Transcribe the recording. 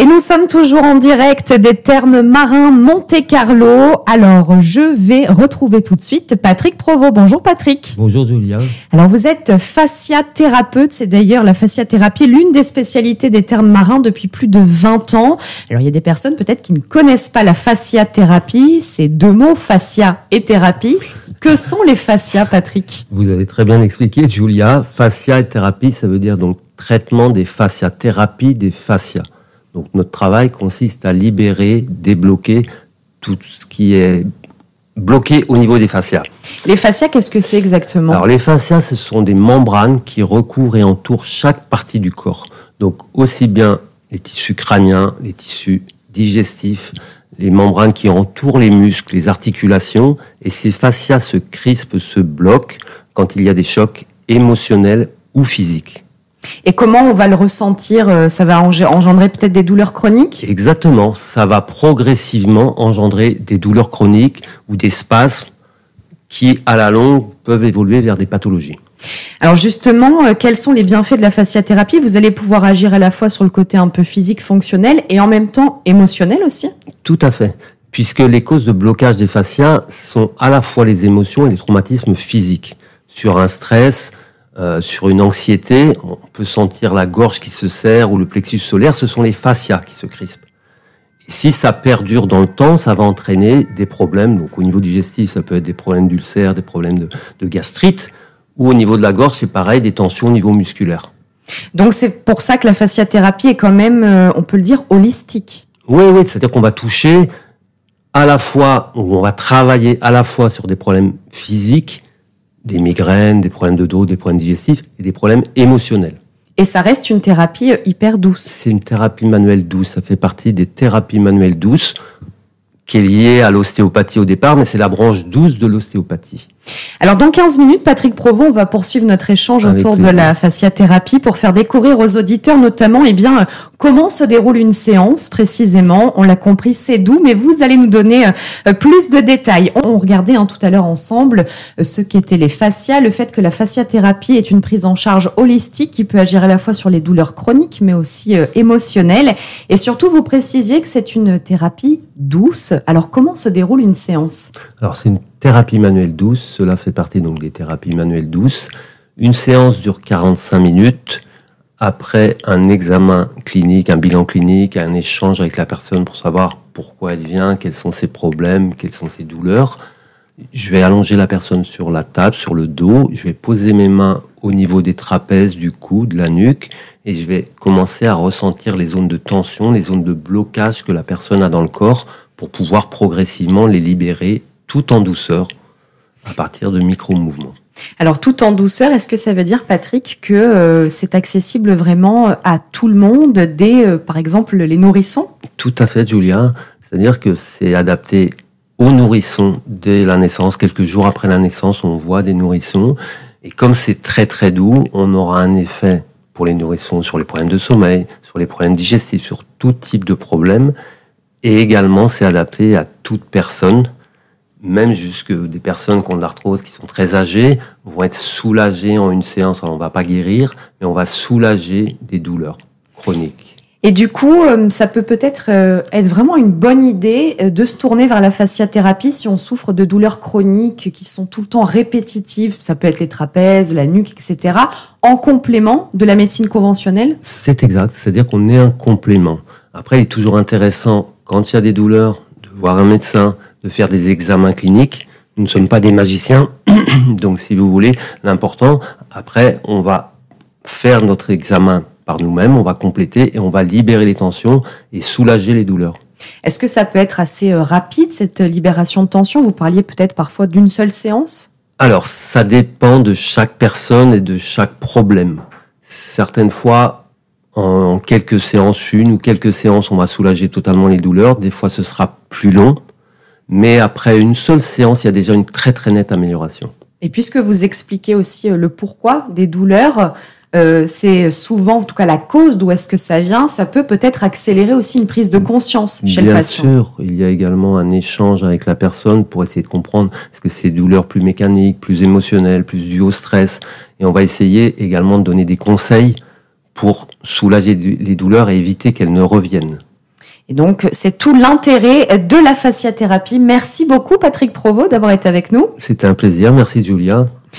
Et nous sommes toujours en direct des termes marins Monte Carlo. Alors, je vais retrouver tout de suite Patrick Provost. Bonjour Patrick. Bonjour Julia. Alors, vous êtes fasciathérapeute. C'est d'ailleurs la fasciathérapie, l'une des spécialités des termes marins depuis plus de 20 ans. Alors, il y a des personnes peut-être qui ne connaissent pas la fasciathérapie. Ces deux mots, fascia et thérapie. Que sont les fascias, Patrick? Vous avez très bien expliqué, Julia. Fascia et thérapie, ça veut dire donc traitement des fascias, thérapie des fascias. Donc notre travail consiste à libérer, débloquer tout ce qui est bloqué au niveau des fascias. Les fascias, qu'est-ce que c'est exactement? Alors les fascias, ce sont des membranes qui recouvrent et entourent chaque partie du corps. Donc aussi bien les tissus crâniens, les tissus digestifs, les membranes qui entourent les muscles, les articulations, et ces fascias se crispent, se bloquent quand il y a des chocs émotionnels ou physiques. Et comment on va le ressentir euh, Ça va engendrer peut-être des douleurs chroniques Exactement, ça va progressivement engendrer des douleurs chroniques ou des spasmes qui, à la longue, peuvent évoluer vers des pathologies. Alors justement, euh, quels sont les bienfaits de la fasciathérapie? Vous allez pouvoir agir à la fois sur le côté un peu physique, fonctionnel et en même temps émotionnel aussi Tout à fait, puisque les causes de blocage des fascias sont à la fois les émotions et les traumatismes physiques. Sur un stress, euh, sur une anxiété, on peut sentir la gorge qui se serre ou le plexus solaire, ce sont les fascias qui se crispent. si ça perdure dans le temps, ça va entraîner des problèmes. Donc au niveau digestif, ça peut être des problèmes d'ulcère, des problèmes de, gastrite, ou au niveau de la gorge, c'est pareil, des tensions au niveau musculaire. Donc c'est pour ça que la fasciathérapie est quand même, euh, on peut le dire, holistique. Oui, oui, c'est-à-dire qu'on va toucher à la fois, on va travailler à la fois sur des problèmes physiques, des migraines, des problèmes de dos, des problèmes digestifs et des problèmes émotionnels. Et ça reste une thérapie hyper douce. C'est une thérapie manuelle douce. Ça fait partie des thérapies manuelles douces qui est liée à l'ostéopathie au départ, mais c'est la branche douce de l'ostéopathie. Alors dans 15 minutes, Patrick Provon, on va poursuivre notre échange autour de la fasciathérapie pour faire découvrir aux auditeurs notamment eh bien comment se déroule une séance précisément. On l'a compris, c'est doux, mais vous allez nous donner euh, plus de détails. On regardait hein, tout à l'heure ensemble euh, ce qu'étaient les fascias, le fait que la fasciathérapie est une prise en charge holistique qui peut agir à la fois sur les douleurs chroniques mais aussi euh, émotionnelles. Et surtout, vous précisiez que c'est une thérapie douce. Alors comment se déroule une séance? Alors c'est une thérapie manuelle douce, cela fait partie donc des thérapies manuelles douces. Une séance dure 45 minutes après un examen clinique, un bilan clinique, un échange avec la personne pour savoir pourquoi elle vient, quels sont ses problèmes, quelles sont ses douleurs. Je vais allonger la personne sur la table, sur le dos, je vais poser mes mains au niveau des trapèzes, du cou, de la nuque, et je vais commencer à ressentir les zones de tension, les zones de blocage que la personne a dans le corps pour pouvoir progressivement les libérer tout en douceur à partir de micro-mouvements. Alors tout en douceur, est-ce que ça veut dire, Patrick, que euh, c'est accessible vraiment à tout le monde, dès euh, par exemple les nourrissons? Tout à fait, Julia. C'est-à-dire que c'est adapté aux nourrissons dès la naissance. Quelques jours après la naissance, on voit des nourrissons. Et comme c'est très très doux, on aura un effet pour les nourrissons sur les problèmes de sommeil, sur les problèmes digestifs, sur tout type de problèmes. Et également, c'est adapté à toute personne même jusque des personnes qui ont de l'arthrose, qui sont très âgées, vont être soulagées en une séance. Alors, on va pas guérir, mais on va soulager des douleurs chroniques. Et du coup, euh, ça peut peut-être euh, être vraiment une bonne idée euh, de se tourner vers la fasciathérapie si on souffre de douleurs chroniques qui sont tout le temps répétitives. Ça peut être les trapèzes, la nuque, etc. En complément de la médecine conventionnelle. C'est exact. C'est-à-dire qu'on est un complément. Après, il est toujours intéressant quand il y a des douleurs de voir un médecin, de faire des examens cliniques. Nous ne sommes pas des magiciens, donc si vous voulez, l'important, après, on va faire notre examen par nous-mêmes, on va compléter et on va libérer les tensions et soulager les douleurs. Est-ce que ça peut être assez euh, rapide, cette libération de tension Vous parliez peut-être parfois d'une seule séance? Alors, ça dépend de chaque personne et de chaque problème. Certaines fois, en quelques séances, une ou quelques séances, on va soulager totalement les douleurs. Des fois, ce sera plus long. Mais après une seule séance, il y a déjà une très très nette amélioration. Et puisque vous expliquez aussi euh, le pourquoi des douleurs, euh, c'est souvent, en tout cas la cause d'où est-ce que ça vient, ça peut peut-être accélérer aussi une prise de conscience chez le patient. Bien sûr, il y a également un échange avec la personne pour essayer de comprendre est-ce que c'est douleurs plus mécaniques, plus émotionnelles, plus dues au stress. Et on va essayer également de donner des conseils pour soulager les douleurs et éviter qu'elles ne reviennent. Et donc, c'est tout l'intérêt de la fasciathérapie. Merci beaucoup, Patrick Provost, d'avoir été avec nous. C'était un plaisir. Merci, Julia.